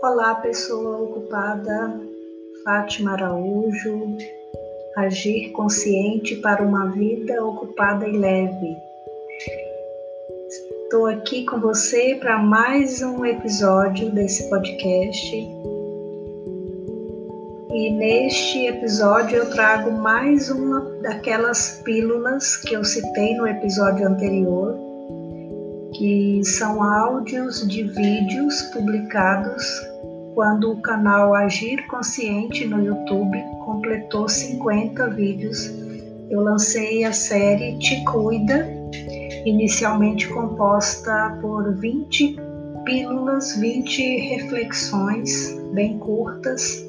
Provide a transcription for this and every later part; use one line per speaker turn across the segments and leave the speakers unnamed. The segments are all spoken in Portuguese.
Olá, pessoa ocupada, Fátima Araújo, agir consciente para uma vida ocupada e leve. Estou aqui com você para mais um episódio desse podcast. E neste episódio eu trago mais uma daquelas pílulas que eu citei no episódio anterior, que são áudios de vídeos publicados quando o canal Agir Consciente no YouTube completou 50 vídeos. Eu lancei a série Te Cuida, inicialmente composta por 20 pílulas, 20 reflexões bem curtas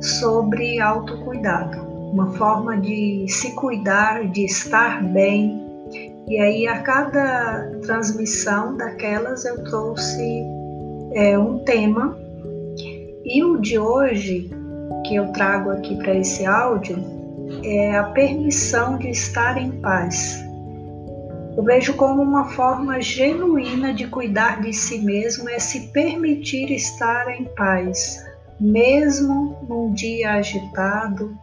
sobre autocuidado, uma forma de se cuidar, de estar bem, e aí, a cada transmissão daquelas, eu trouxe é, um tema. E o de hoje, que eu trago aqui para esse áudio, é a permissão de estar em paz. Eu vejo como uma forma genuína de cuidar de si mesmo é se permitir estar em paz, mesmo num dia agitado,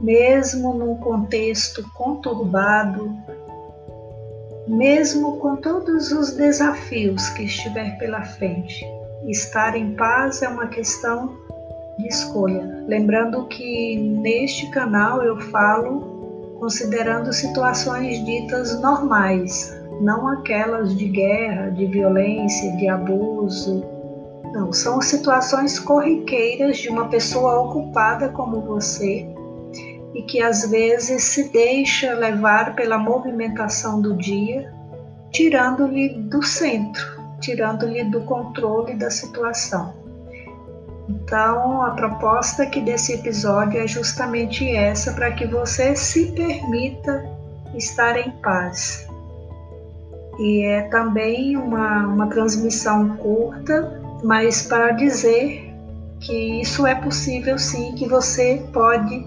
mesmo num contexto conturbado, mesmo com todos os desafios que estiver pela frente. Estar em paz é uma questão de escolha. Lembrando que neste canal eu falo considerando situações ditas normais, não aquelas de guerra, de violência, de abuso. Não, são situações corriqueiras de uma pessoa ocupada como você e que às vezes se deixa levar pela movimentação do dia, tirando-lhe do centro, tirando-lhe do controle da situação. Então, a proposta aqui desse episódio é justamente essa, para que você se permita estar em paz. E é também uma, uma transmissão curta, mas para dizer que isso é possível sim, que você pode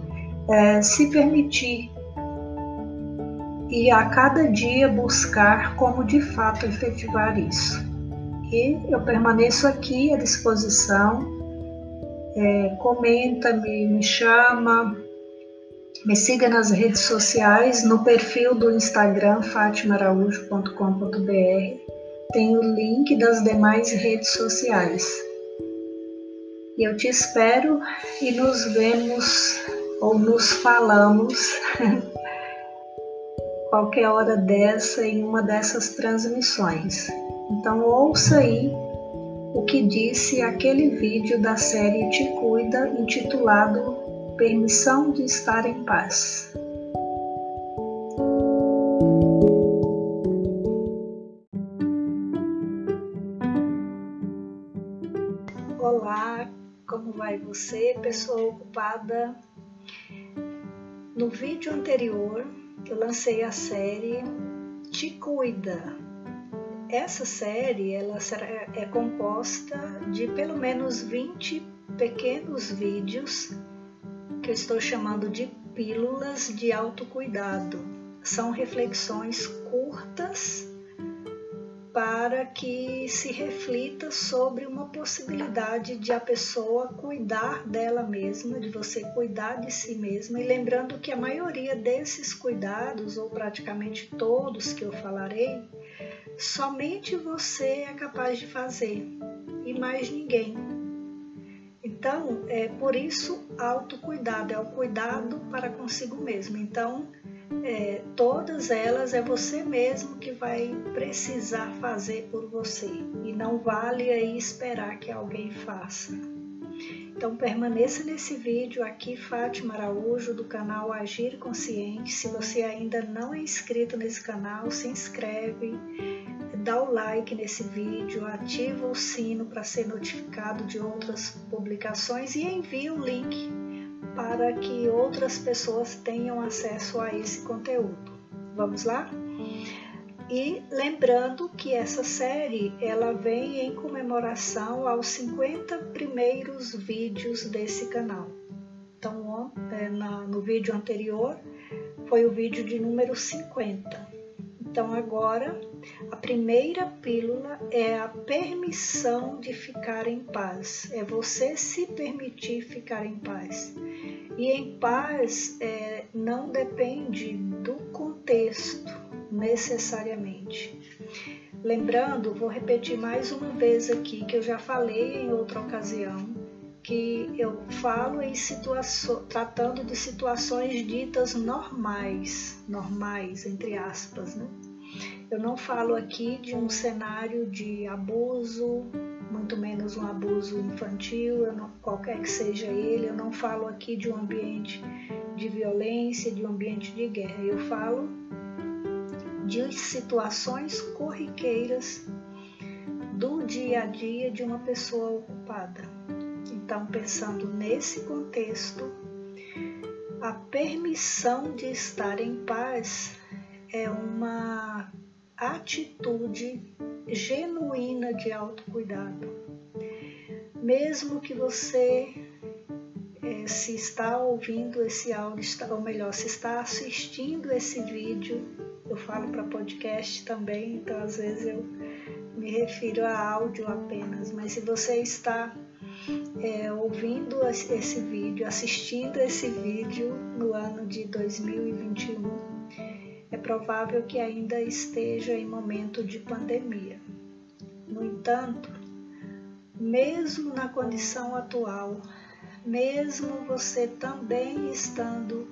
é, se permitir e a cada dia buscar como de fato efetivar isso. E eu permaneço aqui à disposição. É, comenta, me, me chama, me siga nas redes sociais, no perfil do Instagram fatimaraújo.com.br. Tem o link das demais redes sociais. E eu te espero e nos vemos ou nos falamos qualquer hora dessa em uma dessas transmissões. Então ouça aí o que disse aquele vídeo da série Te Cuida intitulado Permissão de Estar em Paz. Olá, como vai você, pessoa ocupada no vídeo anterior, eu lancei a série Te Cuida. Essa série ela é composta de pelo menos 20 pequenos vídeos que eu estou chamando de pílulas de autocuidado. São reflexões curtas para que se reflita sobre uma possibilidade de a pessoa cuidar dela mesma, de você cuidar de si mesma, e lembrando que a maioria desses cuidados, ou praticamente todos que eu falarei, somente você é capaz de fazer e mais ninguém. Então, é por isso autocuidado, é o cuidado para consigo mesmo. Então, é, todas elas é você mesmo que vai precisar fazer por você e não vale aí esperar que alguém faça. Então permaneça nesse vídeo aqui, Fátima Araújo, do canal Agir Consciente. Se você ainda não é inscrito nesse canal, se inscreve, dá o like nesse vídeo, ativa o sino para ser notificado de outras publicações e envia o link para que outras pessoas tenham acesso a esse conteúdo. Vamos lá? E lembrando que essa série ela vem em comemoração aos 50 primeiros vídeos desse canal. Então, é, no vídeo anterior foi o vídeo de número 50. Então, agora, a primeira pílula é a permissão de ficar em paz, é você se permitir ficar em paz. E em paz é, não depende do contexto necessariamente. Lembrando, vou repetir mais uma vez aqui que eu já falei em outra ocasião, que eu falo em situações, tratando de situações ditas normais, normais entre aspas, né? Eu não falo aqui de um cenário de abuso, muito menos um abuso infantil, não, qualquer que seja ele. Eu não falo aqui de um ambiente de violência, de um ambiente de guerra. Eu falo de situações corriqueiras do dia a dia de uma pessoa ocupada. Então, pensando nesse contexto, a permissão de estar em paz é uma atitude genuína de autocuidado. Mesmo que você, é, se está ouvindo esse áudio, ou melhor, se está assistindo esse vídeo, eu falo para podcast também, então às vezes eu me refiro a áudio apenas, mas se você está é, ouvindo esse vídeo, assistindo esse vídeo no ano de 2021, é provável que ainda esteja em momento de pandemia. No entanto, mesmo na condição atual, mesmo você também estando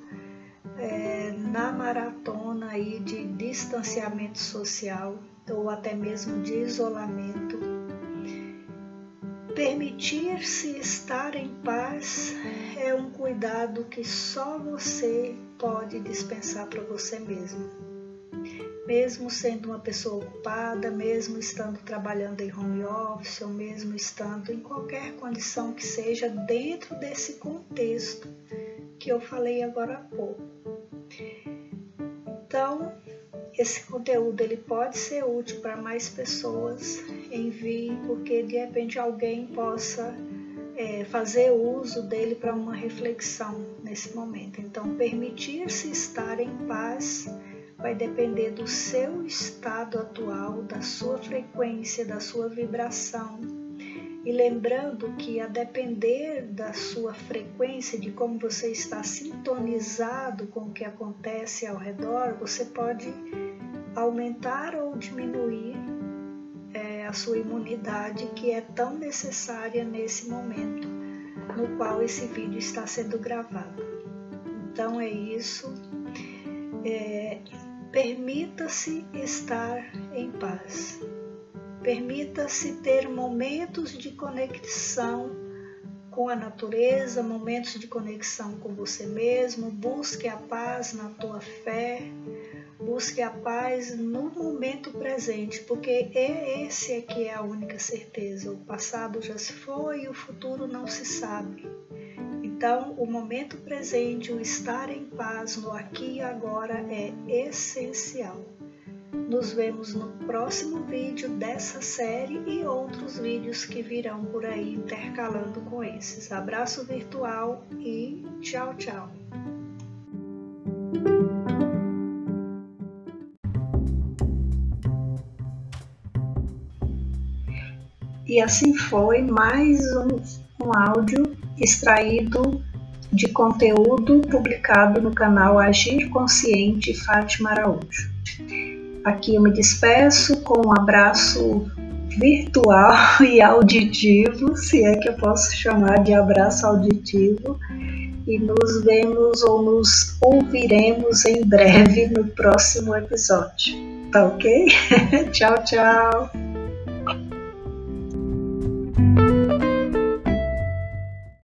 é, na maratona aí de distanciamento social ou até mesmo de isolamento, Permitir-se estar em paz é um cuidado que só você pode dispensar para você mesmo. Mesmo sendo uma pessoa ocupada, mesmo estando trabalhando em home office, ou mesmo estando em qualquer condição que seja dentro desse contexto que eu falei agora há pouco. Então, esse conteúdo ele pode ser útil para mais pessoas, envie, porque de repente alguém possa é, fazer uso dele para uma reflexão nesse momento. Então, permitir-se estar em paz vai depender do seu estado atual, da sua frequência, da sua vibração. E lembrando que a depender da sua frequência, de como você está sintonizado com o que acontece ao redor, você pode aumentar ou diminuir é, a sua imunidade que é tão necessária nesse momento no qual esse vídeo está sendo gravado. Então é isso. É, Permita-se estar em paz. Permita-se ter momentos de conexão com a natureza, momentos de conexão com você mesmo. Busque a paz na tua fé, Busque a paz no momento presente, porque é esse é que é a única certeza. O passado já se foi e o futuro não se sabe. Então, o momento presente, o estar em paz no aqui e agora é essencial. Nos vemos no próximo vídeo dessa série e outros vídeos que virão por aí intercalando com esses. Abraço virtual e tchau, tchau. E assim foi mais um, um áudio extraído de conteúdo publicado no canal Agir Consciente Fátima Araújo. Aqui eu me despeço com um abraço virtual e auditivo, se é que eu posso chamar de abraço auditivo, e nos vemos ou nos ouviremos em breve no próximo episódio. Tá ok? tchau, tchau!